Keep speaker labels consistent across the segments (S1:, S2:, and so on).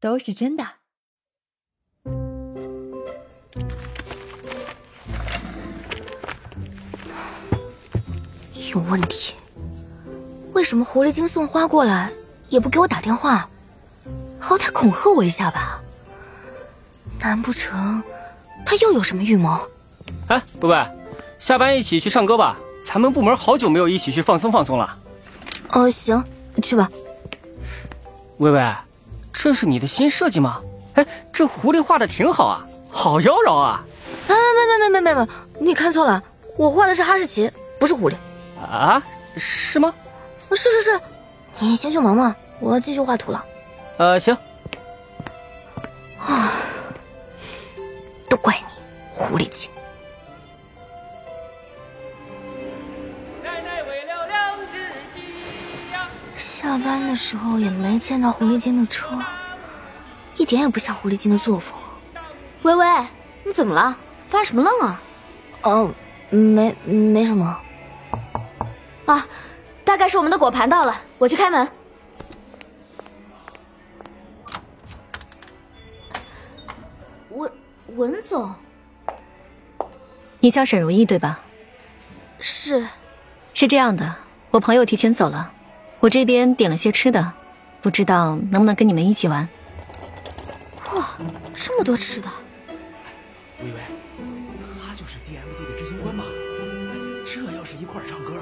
S1: 都是真的。
S2: 有问题？为什么狐狸精送花过来也不给我打电话？好歹恐吓我一下吧？难不成他又有什么预谋？
S3: 哎，贝贝，下班一起去唱歌吧！咱们部门好久没有一起去放松放松了。
S2: 哦，行，去吧。
S3: 微微，这是你的新设计吗？哎，这狐狸画的挺好啊，好妖娆啊！
S2: 啊，没没没没没没，你看错了，我画的是哈士奇，不是狐狸。
S3: 啊，是吗？
S2: 是是是，你先去忙吧，我要继续画图了。
S3: 呃，行。
S2: 啊，都怪你，狐狸精。下班的时候也没见到狐狸精的车，一点也不像狐狸精的作风。
S4: 微微，你怎么了？发什么愣啊？
S2: 哦，没没什么。
S4: 啊，大概是我们的果盘到了，我去开门。文文总，
S5: 你叫沈如意对吧？
S4: 是，
S5: 是这样的，我朋友提前走了。我这边点了些吃的，不知道能不能跟你们一起玩。
S4: 哇，这么多吃的！
S6: 微微，他就是 DMD 的执行官吧？这要是一块唱歌，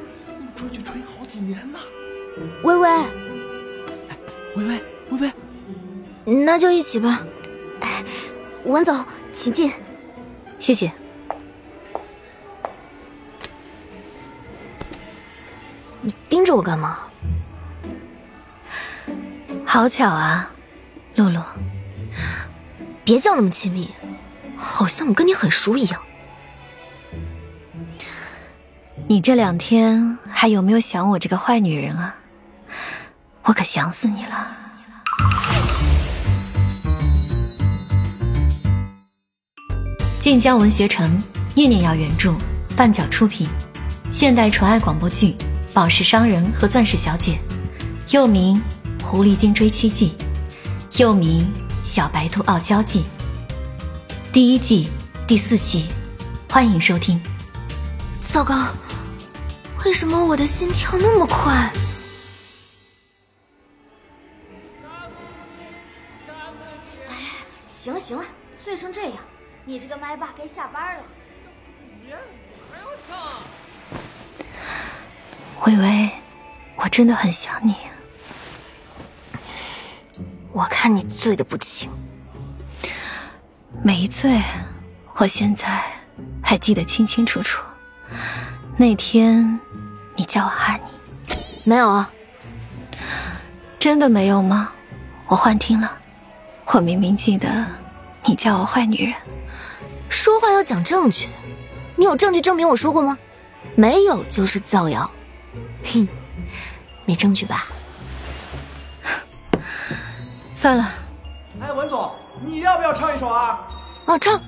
S6: 出去吹好几年呢。
S4: 微微，
S6: 哎，微微，微
S2: 微，那就一起吧。
S4: 哎，文总，请进。
S5: 谢谢。
S2: 你盯着我干嘛？
S5: 好巧啊，露露，
S2: 别叫那么亲密，好像我跟你很熟一样。
S5: 你这两天还有没有想我这个坏女人啊？我可想死你了。晋江文学城，念念要原著，半角出品，现代纯爱广播剧《宝石商人和钻石小姐》，又名。《狐狸精追妻记》，又名《小白兔傲娇记》，第一季第四期，欢迎收听。
S2: 糟糕，为什么我的心跳那么快？
S4: 哎，行了行了，醉成这样，你这个麦霸该下班了。
S3: 还要唱？
S5: 微微，我真的很想你。
S2: 我看你醉的不轻，
S5: 没醉，我现在还记得清清楚楚。那天你叫我哈尼，
S2: 没有啊？
S5: 真的没有吗？我幻听了，我明明记得你叫我坏女人。
S2: 说话要讲证据，你有证据证明我说过吗？没有就是造谣。哼，没证据吧？
S5: 算了，
S6: 哎，文总，你要不要唱一首啊？
S2: 哦，唱，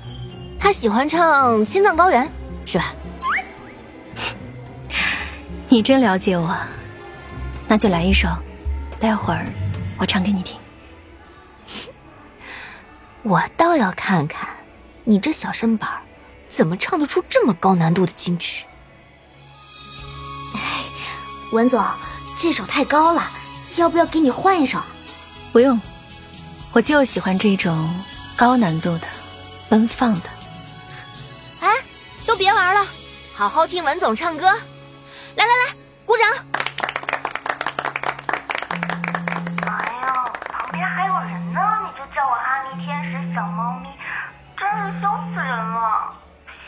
S2: 他喜欢唱《青藏高原》，是吧？
S5: 你真了解我，那就来一首，待会儿我唱给你听。
S2: 我倒要看看，你这小身板怎么唱得出这么高难度的金曲？
S4: 哎，文总，这首太高了，要不要给你换一首？
S5: 不用。我就喜欢这种高难度的、奔放的。
S2: 哎，都别玩了，好好听文总唱歌。来来来，鼓掌！
S7: 哎呦，旁边还有人呢，你就叫我哈尼天使小猫咪，真是羞死人了。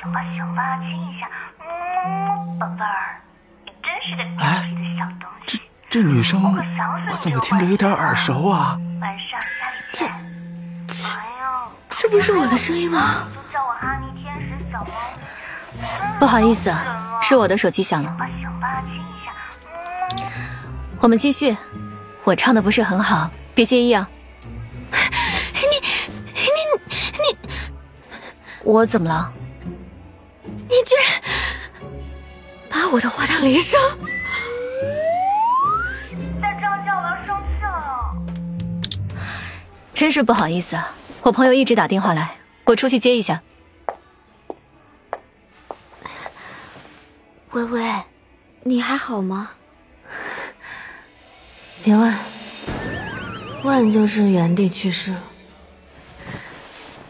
S7: 行吧行吧，亲一下，么么，宝贝儿，你真是个调皮的小东
S6: 西。这这女生，我怎么听着有点耳熟啊？
S7: 晚上
S2: 不是我的声音吗？
S5: 不好意思，是我的手机响了。我们继续，我唱的不是很好，别介意啊。
S2: 你，你，你，
S5: 我怎么了？
S2: 你居然把我的话当铃声！
S5: 再这样叫我要生气了真是不好意思啊，我朋友一直打电话来，我出去接一下。
S4: 微微，你还好吗？
S2: 别问，问就是原地去世了。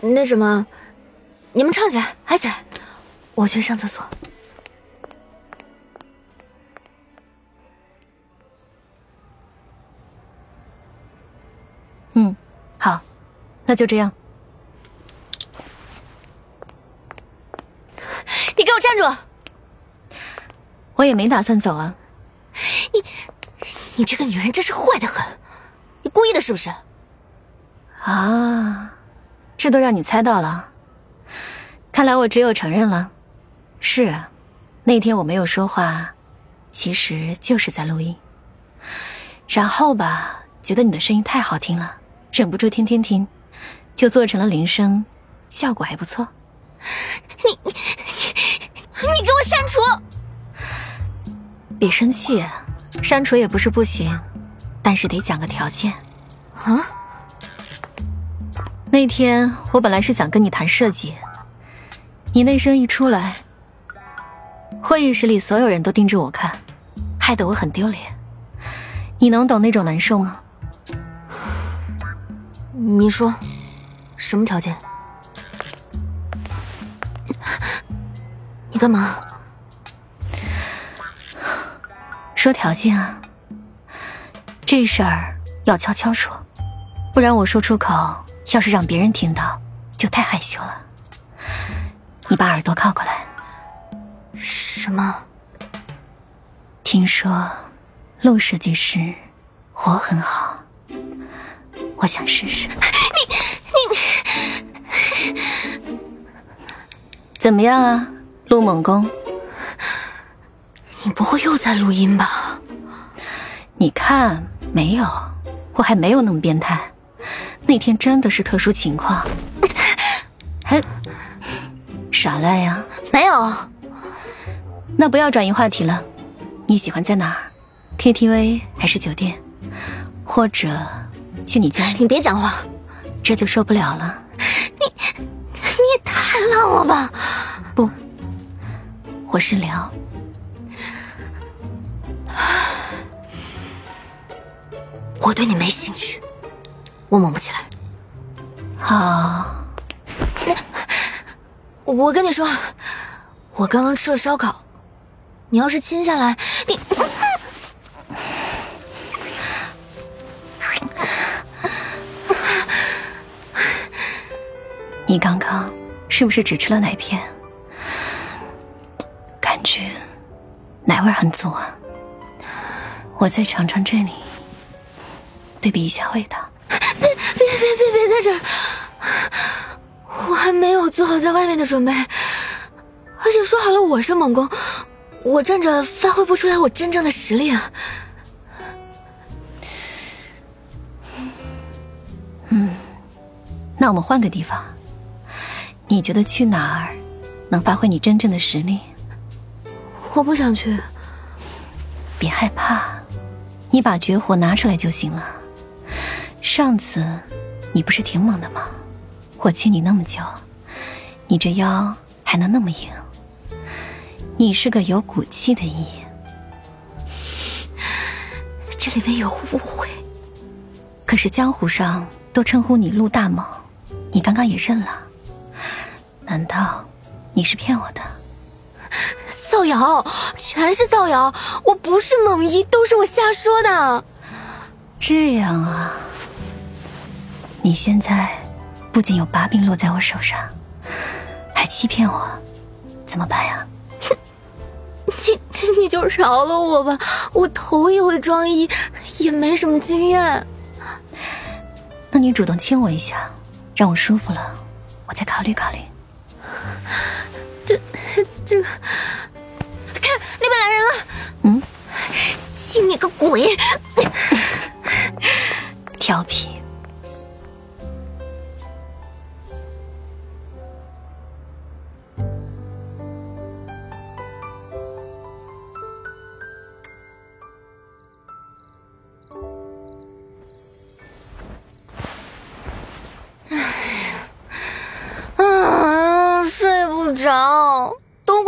S2: 那什么，你们唱起来，嗨起来，我去上厕所。
S5: 那就这样。
S2: 你给我站住！
S5: 我也没打算走啊。
S2: 你，你这个女人真是坏的很，你故意的是不是？
S5: 啊，这都让你猜到了。看来我只有承认了。是啊，那天我没有说话，其实就是在录音。然后吧，觉得你的声音太好听了，忍不住天天听，就做成了铃声，效果还不错。
S2: 你你你你给我删除！
S5: 别生气，删除也不是不行，但是得讲个条件。
S2: 啊？
S5: 那天我本来是想跟你谈设计，你那声一出来，会议室里所有人都盯着我看，害得我很丢脸。你能懂那种难受吗？
S2: 你说，什么条件？你干嘛？
S5: 说条件啊，这事儿要悄悄说，不然我说出口，要是让别人听到，就太害羞了。你把耳朵靠过来。
S2: 什么？
S5: 听说陆设计师活很好，我想试试。你你 怎么样啊，陆猛攻？
S2: 你不会又在录音吧？
S5: 你看，没有，我还没有那么变态。那天真的是特殊情况。还耍赖呀？
S2: 没有。
S5: 那不要转移话题了。你喜欢在哪儿？KTV 还是酒店？或者去你家里？
S2: 你别讲话，
S5: 这就受不了了。
S2: 你你也太浪了吧！
S5: 不，我是聊。
S2: 我对你没兴趣，我猛不起来。
S5: 好，
S2: 我跟你说，我刚刚吃了烧烤，你要是亲下来，你
S5: 你刚刚是不是只吃了奶片？感觉奶味很足啊。我再尝尝这里，对比一下味道。
S2: 别别别别别在这儿！我还没有做好在外面的准备，而且说好了我是猛攻，我站着发挥不出来我真正的实力啊。
S5: 嗯，那我们换个地方。你觉得去哪儿能发挥你真正的实力？
S2: 我不想去。
S5: 别害怕，你把绝活拿出来就行了。上次你不是挺猛的吗？我亲你那么久，你这腰还能那么硬？你是个有骨气的异，
S2: 这里面有误会。
S5: 可是江湖上都称呼你陆大猛，你刚刚也认了。难道你是骗我的？
S2: 造谣，全是造谣！我不是猛一，都是我瞎说的。
S5: 这样啊，你现在不仅有把柄落在我手上，还欺骗我，怎么办呀？
S2: 你你就饶了我吧，我头一回装医，也没什么经验。
S5: 那你主动亲我一下，让我舒服了，我再考虑考虑。
S2: 这 这个，看那边来人了。
S5: 嗯，
S2: 信你个鬼！
S5: 调皮。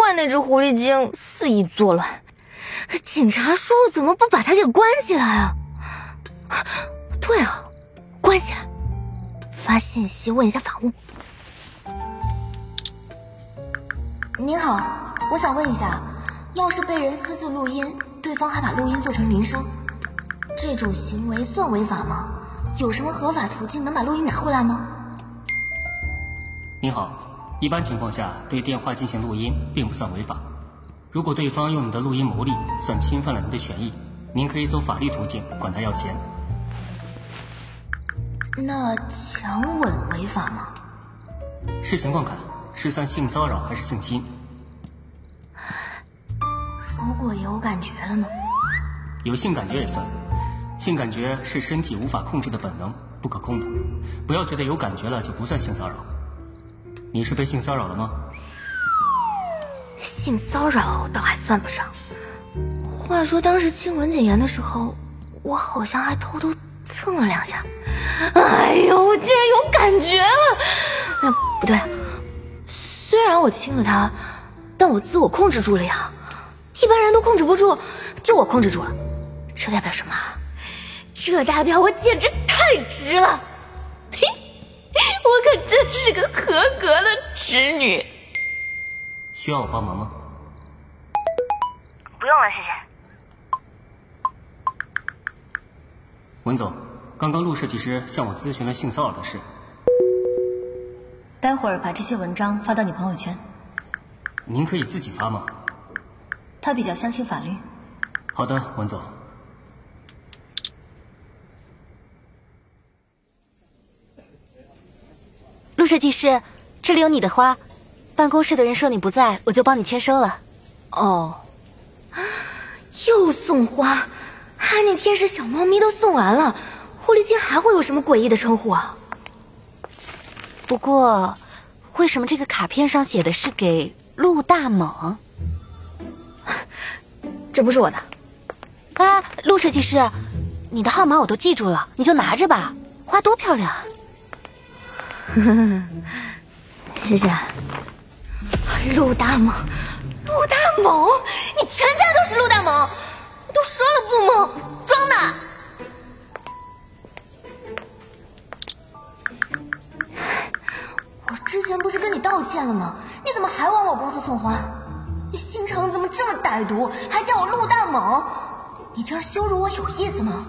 S2: 怪那只狐狸精肆意作乱。警察叔叔怎么不把他给关起来啊？对啊，关起来，发信息问一下法务。您好，我想问一下，要是被人私自录音，对方还把录音做成铃声，这种行为算违法吗？有什么合法途径能把录音拿回来吗？
S3: 你好，一般情况下对电话进行录音并不算违法。如果对方用你的录音牟利，算侵犯了您的权益，您可以走法律途径管他要钱。
S2: 那强吻违法吗？
S3: 视情况看，是算性骚扰还是性侵？
S2: 如果有感觉了呢？
S3: 有性感觉也算。性感觉是身体无法控制的本能，不可控的。不要觉得有感觉了就不算性骚扰。你是被性骚扰了吗？
S2: 性骚扰倒还算不上。话说当时亲吻简言的时候，我好像还偷偷蹭了两下。哎呦，我竟然有感觉了！那不对，虽然我亲了他，但我自我控制住了呀。一般人都控制不住，就我控制住了。这代表什么？这代表我简直太直了！嘿，我是个合格的侄女。
S3: 需要我帮忙吗？
S7: 不用了，谢谢。
S3: 文总，刚刚陆设计师向我咨询了性骚扰的事。
S5: 待会儿把这些文章发到你朋友圈。
S3: 您可以自己发吗？
S5: 他比较相信法律。
S3: 好的，文总。
S1: 设计师，这里有你的花。办公室的人说你不在，我就帮你签收了。
S2: 哦，又送花，哈尼天使小猫咪都送完了，狐狸精还会有什么诡异的称呼啊？
S1: 不过，为什么这个卡片上写的是给陆大猛？
S2: 这不是我的。
S1: 哎，陆设计师，你的号码我都记住了，你就拿着吧。花多漂亮啊！
S2: 谢谢。陆大猛，陆大猛，你全家都是陆大猛！我都说了不猛，装的。我之前不是跟你道歉了吗？你怎么还往我公司送花？你心肠怎么这么歹毒，还叫我陆大猛？你这样羞辱我有意思吗？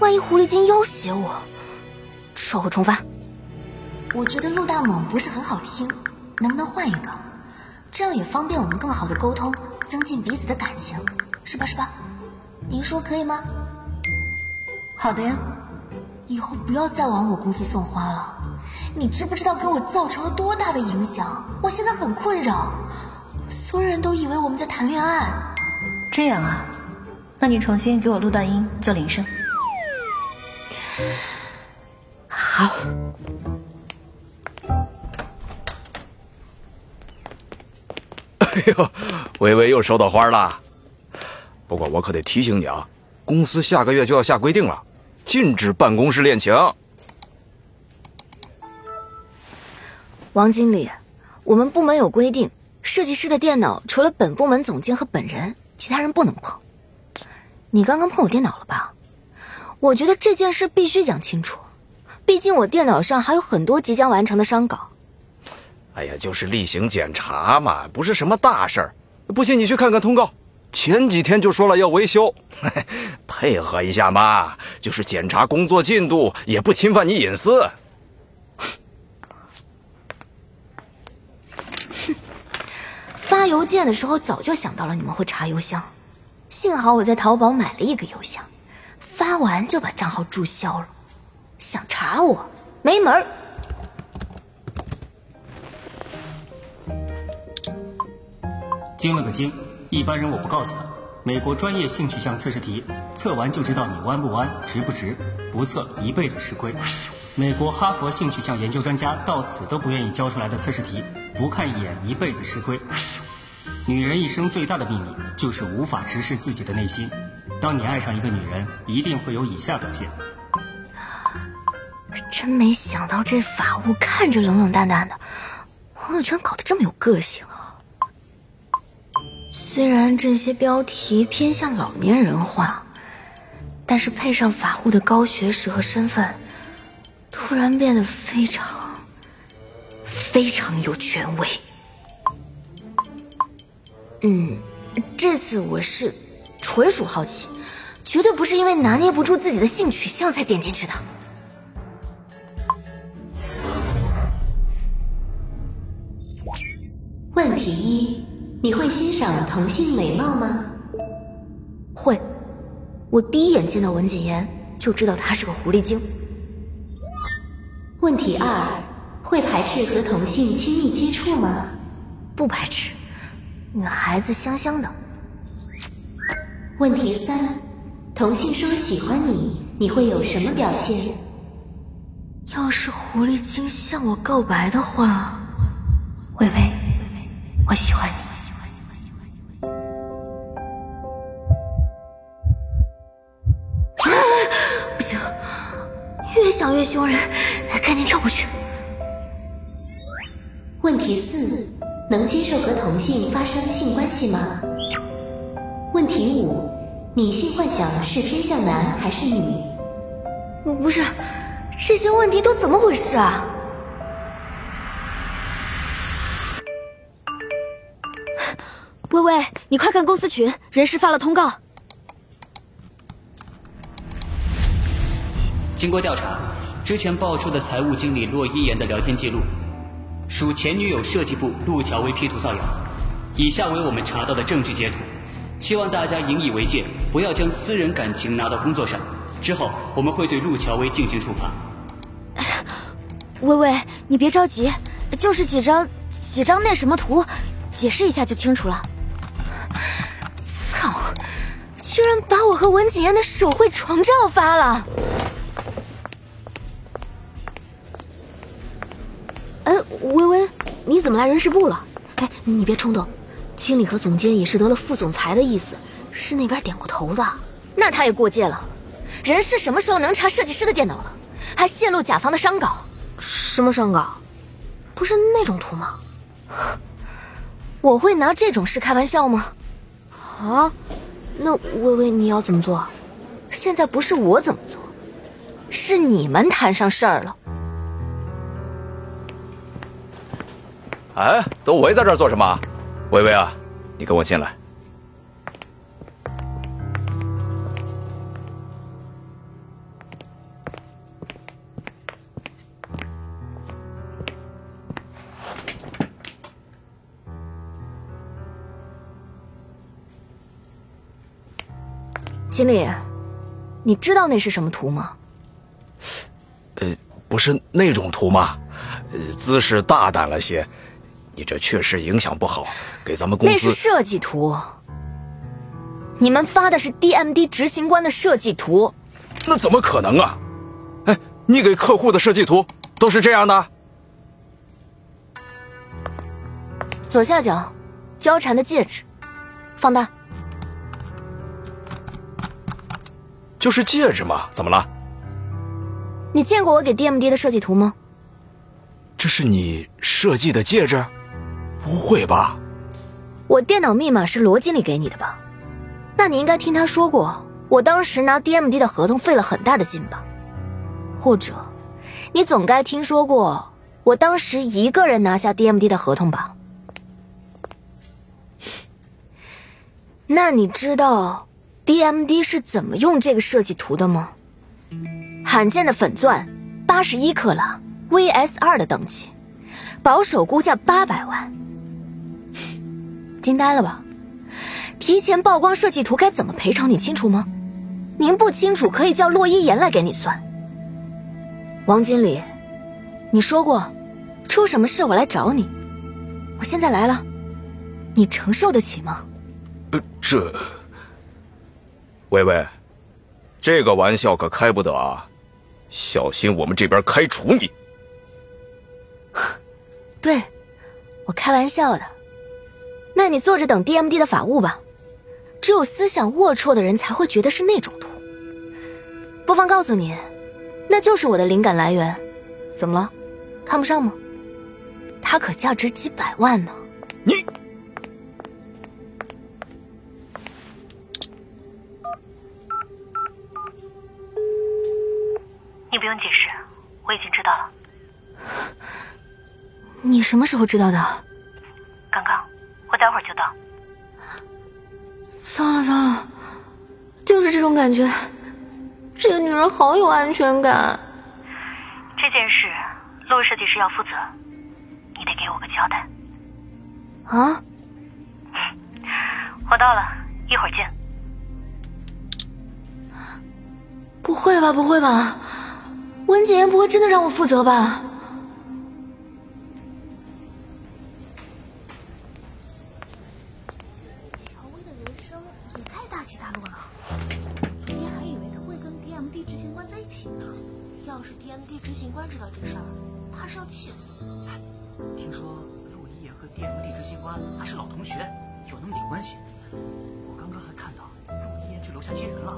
S2: 万一狐狸精要挟我，撤回重发。我觉得陆大猛不是很好听，能不能换一个？这样也方便我们更好的沟通，增进彼此的感情，是吧？是吧？您说可以吗？
S5: 好的呀。
S2: 以后不要再往我公司送花了，你知不知道给我造成了多大的影响？我现在很困扰，所有人都以为我们在谈恋爱。
S5: 这样啊，那你重新给我录段音做铃声。
S2: 好。
S8: 哎呦，微微又收到花了。不过我可得提醒你啊，公司下个月就要下规定了，禁止办公室恋情。
S2: 王经理，我们部门有规定，设计师的电脑除了本部门总监和本人，其他人不能碰。你刚刚碰我电脑了吧？我觉得这件事必须讲清楚，毕竟我电脑上还有很多即将完成的商稿。
S8: 哎呀，就是例行检查嘛，不是什么大事儿。不信你去看看通告，前几天就说了要维修，配合一下嘛。就是检查工作进度，也不侵犯你隐私。
S2: 哼，发邮件的时候早就想到了你们会查邮箱，幸好我在淘宝买了一个邮箱，发完就把账号注销了。想查我，没门儿。
S3: 惊了个惊，一般人我不告诉他。美国专业性取向测试题，测完就知道你弯不弯、直不直，不测一辈子吃亏。美国哈佛性取向研究专家到死都不愿意交出来的测试题，不看一眼一辈子吃亏。女人一生最大的秘密就是无法直视自己的内心。当你爱上一个女人，一定会有以下表现：
S2: 真没想到这法务看着冷冷淡淡的，朋友圈搞得这么有个性啊！虽然这些标题偏向老年人化，但是配上法务的高学识和身份，突然变得非常、非常有权威。嗯，这次我是纯属好奇，绝对不是因为拿捏不住自己的性取向才点进去的。
S5: 问题一：你会欣赏同性美貌吗？
S2: 会，我第一眼见到文谨言就知道她是个狐狸精。
S5: 问题二：会排斥和同性亲密接触吗？
S2: 不排斥，女孩子香香的。
S5: 问题三：同性说喜欢你，你会有什么表现？
S2: 要是狐狸精向我告白的话，
S5: 微微，我喜欢你。
S2: 不行，越想越凶人，赶紧跳过去。
S5: 问题四：能接受和同性发生性关系吗？问题五：你性幻想是偏向男还是女？
S2: 不是，这些问题都怎么回事啊？
S4: 微微，你快看公司群，人事发了通告。
S9: 经过调查，之前爆出的财务经理骆一言的聊天记录，属前女友设计部陆乔薇 P 图造谣。以下为我们查到的证据截图，希望大家引以为戒，不要将私人感情拿到工作上。之后我们会对陆乔薇进行处罚。
S4: 微微，你别着急，就是几张几张那什么图，解释一下就清楚了。
S2: 操！居然把我和文景言的手绘床照发了！
S4: 哎，微微，你怎么来人事部了？哎，你别冲动，经理和总监也是得了副总裁的意思，是那边点过头的。
S2: 那他也过界了。人事什么时候能查设计师的电脑了？还泄露甲方的商稿？
S4: 什么商稿？不是那种图吗？
S2: 我会拿这种事开玩笑吗？
S4: 啊？那微微你要怎么做？
S2: 现在不是我怎么做，是你们摊上事儿了。
S8: 哎，都围在这儿做什么？微微啊，你跟我进来。
S2: 经理，你知道那是什么图吗？
S8: 呃，不是那种图吗？呃，姿势大胆了些，你这确实影响不好，给咱们公司。
S2: 那是设计图，你们发的是 DMD 执行官的设计图。
S8: 那怎么可能啊？哎，你给客户的设计图都是这样的？
S2: 左下角，交缠的戒指，放大。
S8: 就是戒指嘛，怎么了？
S2: 你见过我给 DMD 的设计图吗？
S8: 这是你设计的戒指？不会吧？
S2: 我电脑密码是罗经理给你的吧？那你应该听他说过，我当时拿 DMD 的合同费了很大的劲吧？或者，你总该听说过我当时一个人拿下 DMD 的合同吧？那你知道？DMD 是怎么用这个设计图的吗？罕见的粉钻，八十一克拉，VS 二的等级，保守估价八百万。惊呆了吧？提前曝光设计图该怎么赔偿你清楚吗？您不清楚可以叫洛一言来给你算。王经理，你说过，出什么事我来找你。我现在来了，你承受得起吗？
S8: 呃，这。微微，这个玩笑可开不得啊！小心我们这边开除你。
S2: 对，我开玩笑的。那你坐着等 DMD 的法务吧。只有思想龌龊的人才会觉得是那种图。不妨告诉你，那就是我的灵感来源。怎么了？看不上吗？它可价值几百万呢。
S8: 你，
S7: 你不用解释，我已经知道了。
S2: 你什么时候知道的？
S7: 刚刚，我待会儿就到。
S2: 糟了糟了，就是这种感觉。这个女人好有安全感。
S7: 这件事，陆设计师要负责，你得给我个交代。
S2: 啊？
S7: 我到了，一会儿见。
S2: 不会吧，不会吧，温景言不会真的让我负责吧？
S4: 要是 DMD 执行官知道这事儿，他是要气死。
S6: 听说陆一言和 DMD 执行官还是老同学，有那么点关系。我刚刚还看到陆一言去楼下接人了。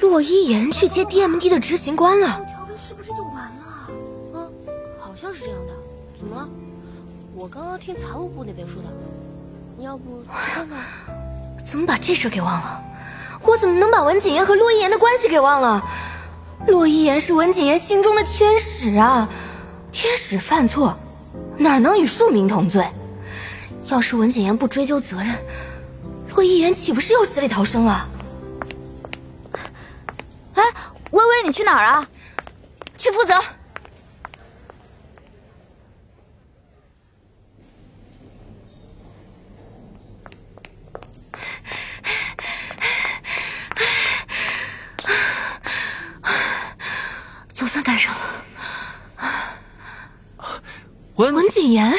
S2: 洛一言去接 DMD 的执行官了。
S4: 乔薇是不是就完了？嗯，好像是这样的。怎么了？我刚刚听财务部那边说的。你要不去看看？
S2: 怎么把这事给忘了？我怎么能把文景言和洛一言的关系给忘了？洛一言是文景言心中的天使啊！天使犯错，哪能与庶民同罪？要是文景言不追究责任，洛一言岂不是又死里逃生了？
S4: 哎，微微，你去哪儿啊？
S2: 去负责。总算赶上了。
S6: 文
S2: 文景言，文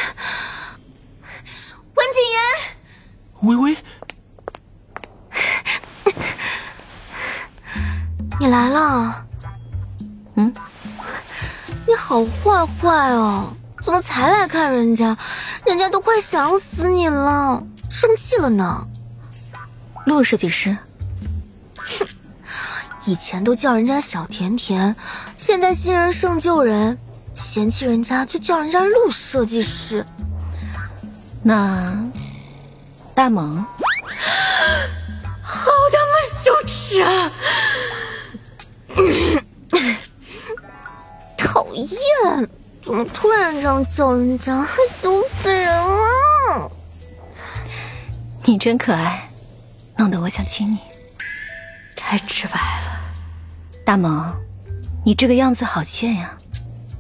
S2: 景言，
S6: 微微，
S2: 你来了。
S5: 嗯，
S2: 你好坏坏哦！怎么才来看人家？人家都快想死你了，生气了呢。
S5: 陆设计师，哼
S2: 以前都叫人家小甜甜，现在新人胜旧人，嫌弃人家就叫人家陆设计师。
S5: 那大萌，
S2: 好他妈羞耻啊！讨厌，怎么突然这样叫人家，害羞死人了！
S5: 你真可爱，弄得我想亲你。
S2: 太直白了，
S5: 大萌，你这个样子好欠呀！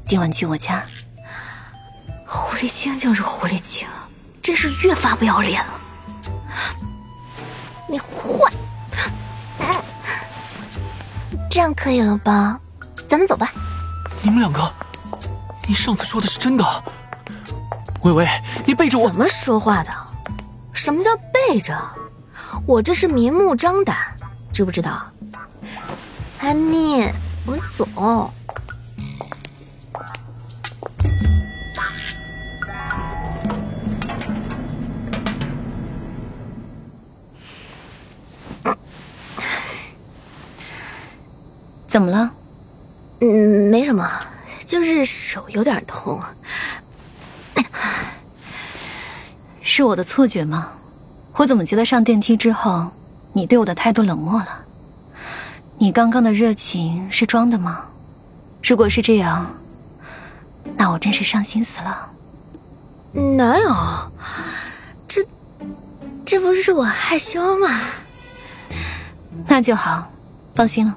S5: 今晚去我家。
S2: 狐狸精就是狐狸精，真是越发不要脸了。你坏，嗯，这样可以了吧？咱们走吧。
S6: 你们两个，你上次说的是真的？微微，你背着我
S2: 怎么说话的？什么叫背着？我这是明目张胆，知不知道？安妮，我们走。
S5: 怎么了？
S2: 嗯，没什么，就是手有点痛。
S5: 是我的错觉吗？我怎么觉得上电梯之后，你对我的态度冷漠了？你刚刚的热情是装的吗？如果是这样，那我真是伤心死了。
S2: 哪有？这这不是我害羞吗？
S5: 那就好，放心了。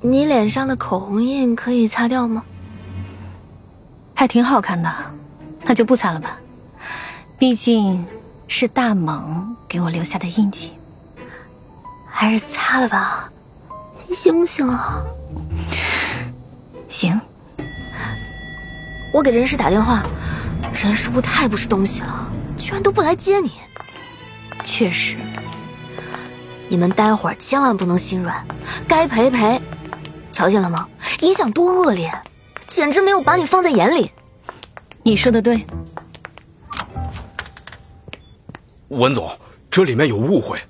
S2: 你脸上的口红印可以擦掉吗？
S5: 还挺好看的，那就不擦了吧。毕竟是大猛给我留下的印记。
S2: 还是擦了吧，行不行啊？
S5: 行。
S2: 我给人事打电话，人事部太不是东西了，居然都不来接你。
S5: 确实，
S2: 你们待会儿千万不能心软，该赔赔。瞧见了吗？影响多恶劣，简直没有把你放在眼里。
S5: 你说的对。
S8: 文总，这里面有误会，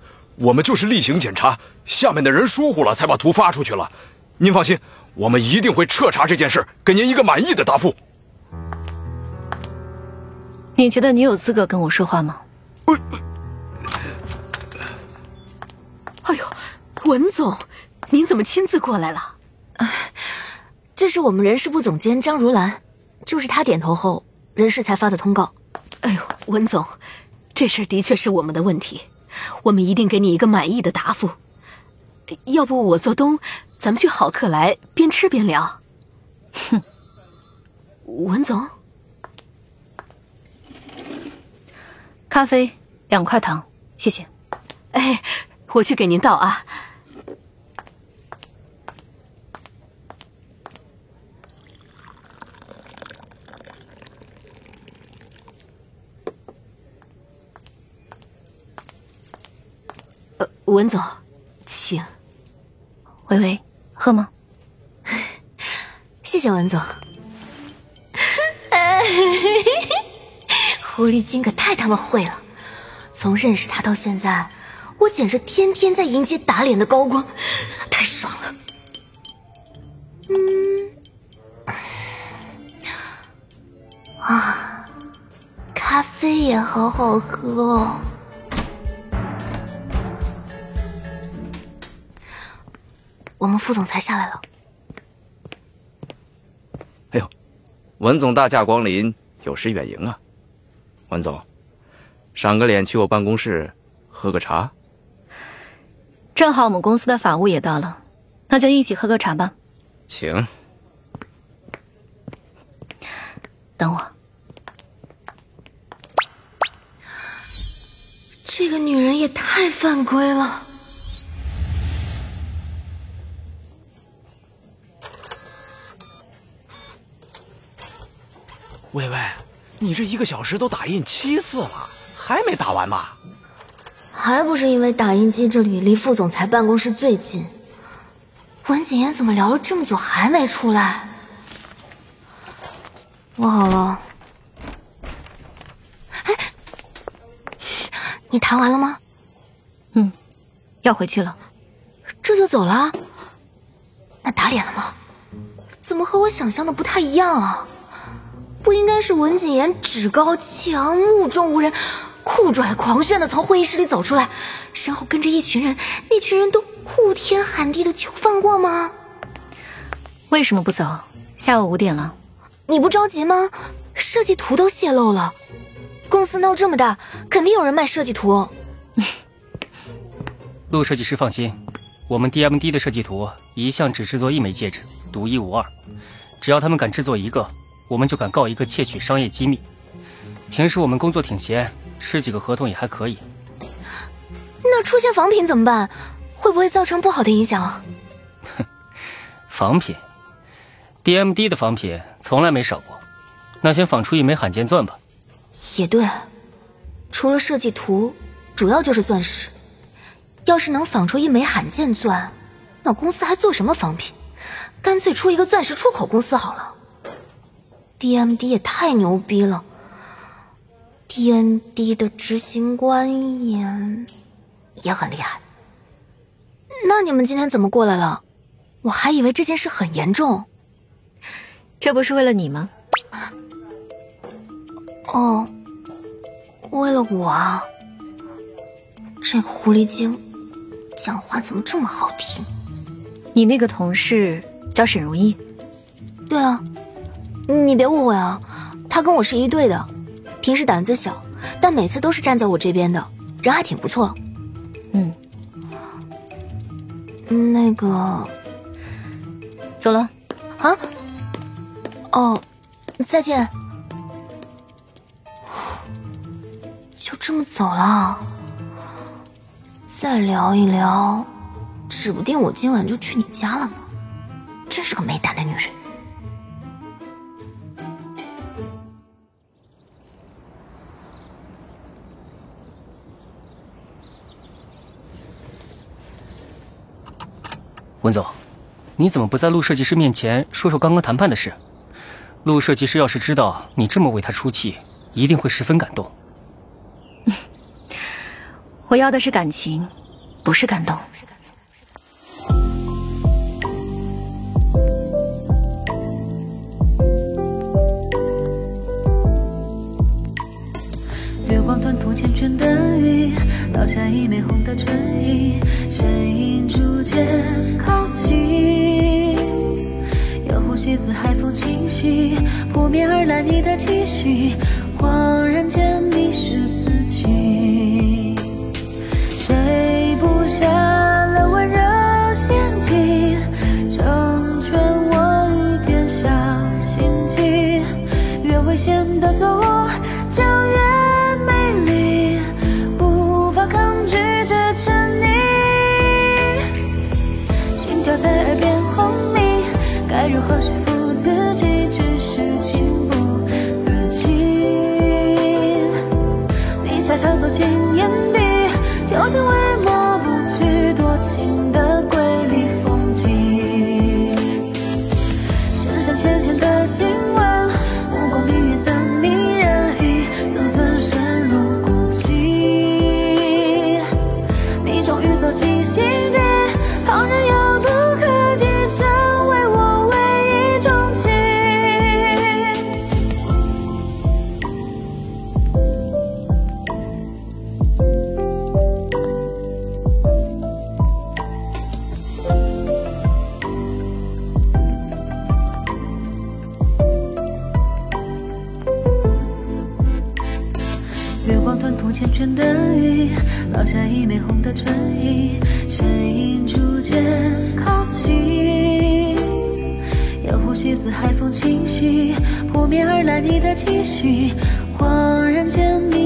S8: 我们就是例行检查，下面的人疏忽了，才把图发出去了。您放心，我们一定会彻查这件事，给您一个满意的答复。
S5: 你觉得你有资格跟我说话吗？
S1: 哎呦，文总，您怎么亲自过来了？
S2: 这是我们人事部总监张如兰，就是她点头后，人事才发的通告。
S1: 哎呦，文总，这事儿的确是我们的问题，我们一定给你一个满意的答复。要不我做东，咱们去好客来，边吃边聊。
S5: 哼，
S1: 文总，
S5: 咖啡两块糖，谢谢。
S1: 哎，我去给您倒啊。文总，请。
S5: 微微，喝吗？
S2: 谢谢文总。狐狸精可太他妈会了！从认识他到现在，我简直天天在迎接打脸的高光，太爽了。嗯，啊，咖啡也好好喝哦。我们副总裁下来了。
S8: 哎呦，文总大驾光临，有失远迎啊！文总，赏个脸去我办公室喝个茶。
S5: 正好我们公司的法务也到了，那就一起喝个茶吧。
S8: 请。
S5: 等我。
S2: 这个女人也太犯规了。
S8: 喂喂，你这一个小时都打印七次了，还没打完吗？
S2: 还不是因为打印机这里离副总裁办公室最近。文景言怎么聊了这么久还没出来？我好了。哎，你谈完了吗？
S5: 嗯，要回去了。
S2: 这就走了？那打脸了吗？怎么和我想象的不太一样啊？不应该是文景言趾高气昂、目中无人、酷拽狂炫的从会议室里走出来，身后跟着一群人，那群人都哭天喊地的求放过吗？
S5: 为什么不走？下午五点了，
S2: 你不着急吗？设计图都泄露了，公司闹这么大，肯定有人卖设计图。
S3: 陆设计师放心，我们 DMD 的设计图一向只制作一枚戒指，独一无二，只要他们敢制作一个。我们就敢告一个窃取商业机密。平时我们工作挺闲，吃几个合同也还可以。
S2: 那出现仿品怎么办？会不会造成不好的影响？
S3: 哼，仿品，DMD 的仿品从来没少过。那先仿出一枚罕见钻吧。
S2: 也对，除了设计图，主要就是钻石。要是能仿出一枚罕见钻，那公司还做什么仿品？干脆出一个钻石出口公司好了。DMD 也太牛逼了，DMD 的执行官也也很厉害。那你们今天怎么过来了？我还以为这件事很严重。
S5: 这不是为了你吗？
S2: 哦，为了我啊。这个狐狸精讲话怎么这么好听？
S5: 你那个同事叫沈如意？
S2: 对啊。你别误会啊，他跟我是一队的，平时胆子小，但每次都是站在我这边的，人还挺不错。
S5: 嗯，
S2: 那个，
S5: 走了
S2: 啊？哦，再见。就这么走了？再聊一聊，指不定我今晚就去你家了呢。真是个没胆的女人。
S3: 温总你怎么不在陆设计师面前说说刚刚谈判的事？陆设计师要是知道你这么为他出气一定会十分感动。
S5: 我要的是感情不是感动。
S10: 缱绻的雨，倒下一枚红的唇印，身影逐渐靠近。有呼吸似海风清晰，扑面而来你的气息，恍然间迷失自己。谁不想？缱绻的雨，落下一枚红的唇印，身影逐渐靠近。遥呼吸似海风轻息，扑面而来你的气息，恍然间。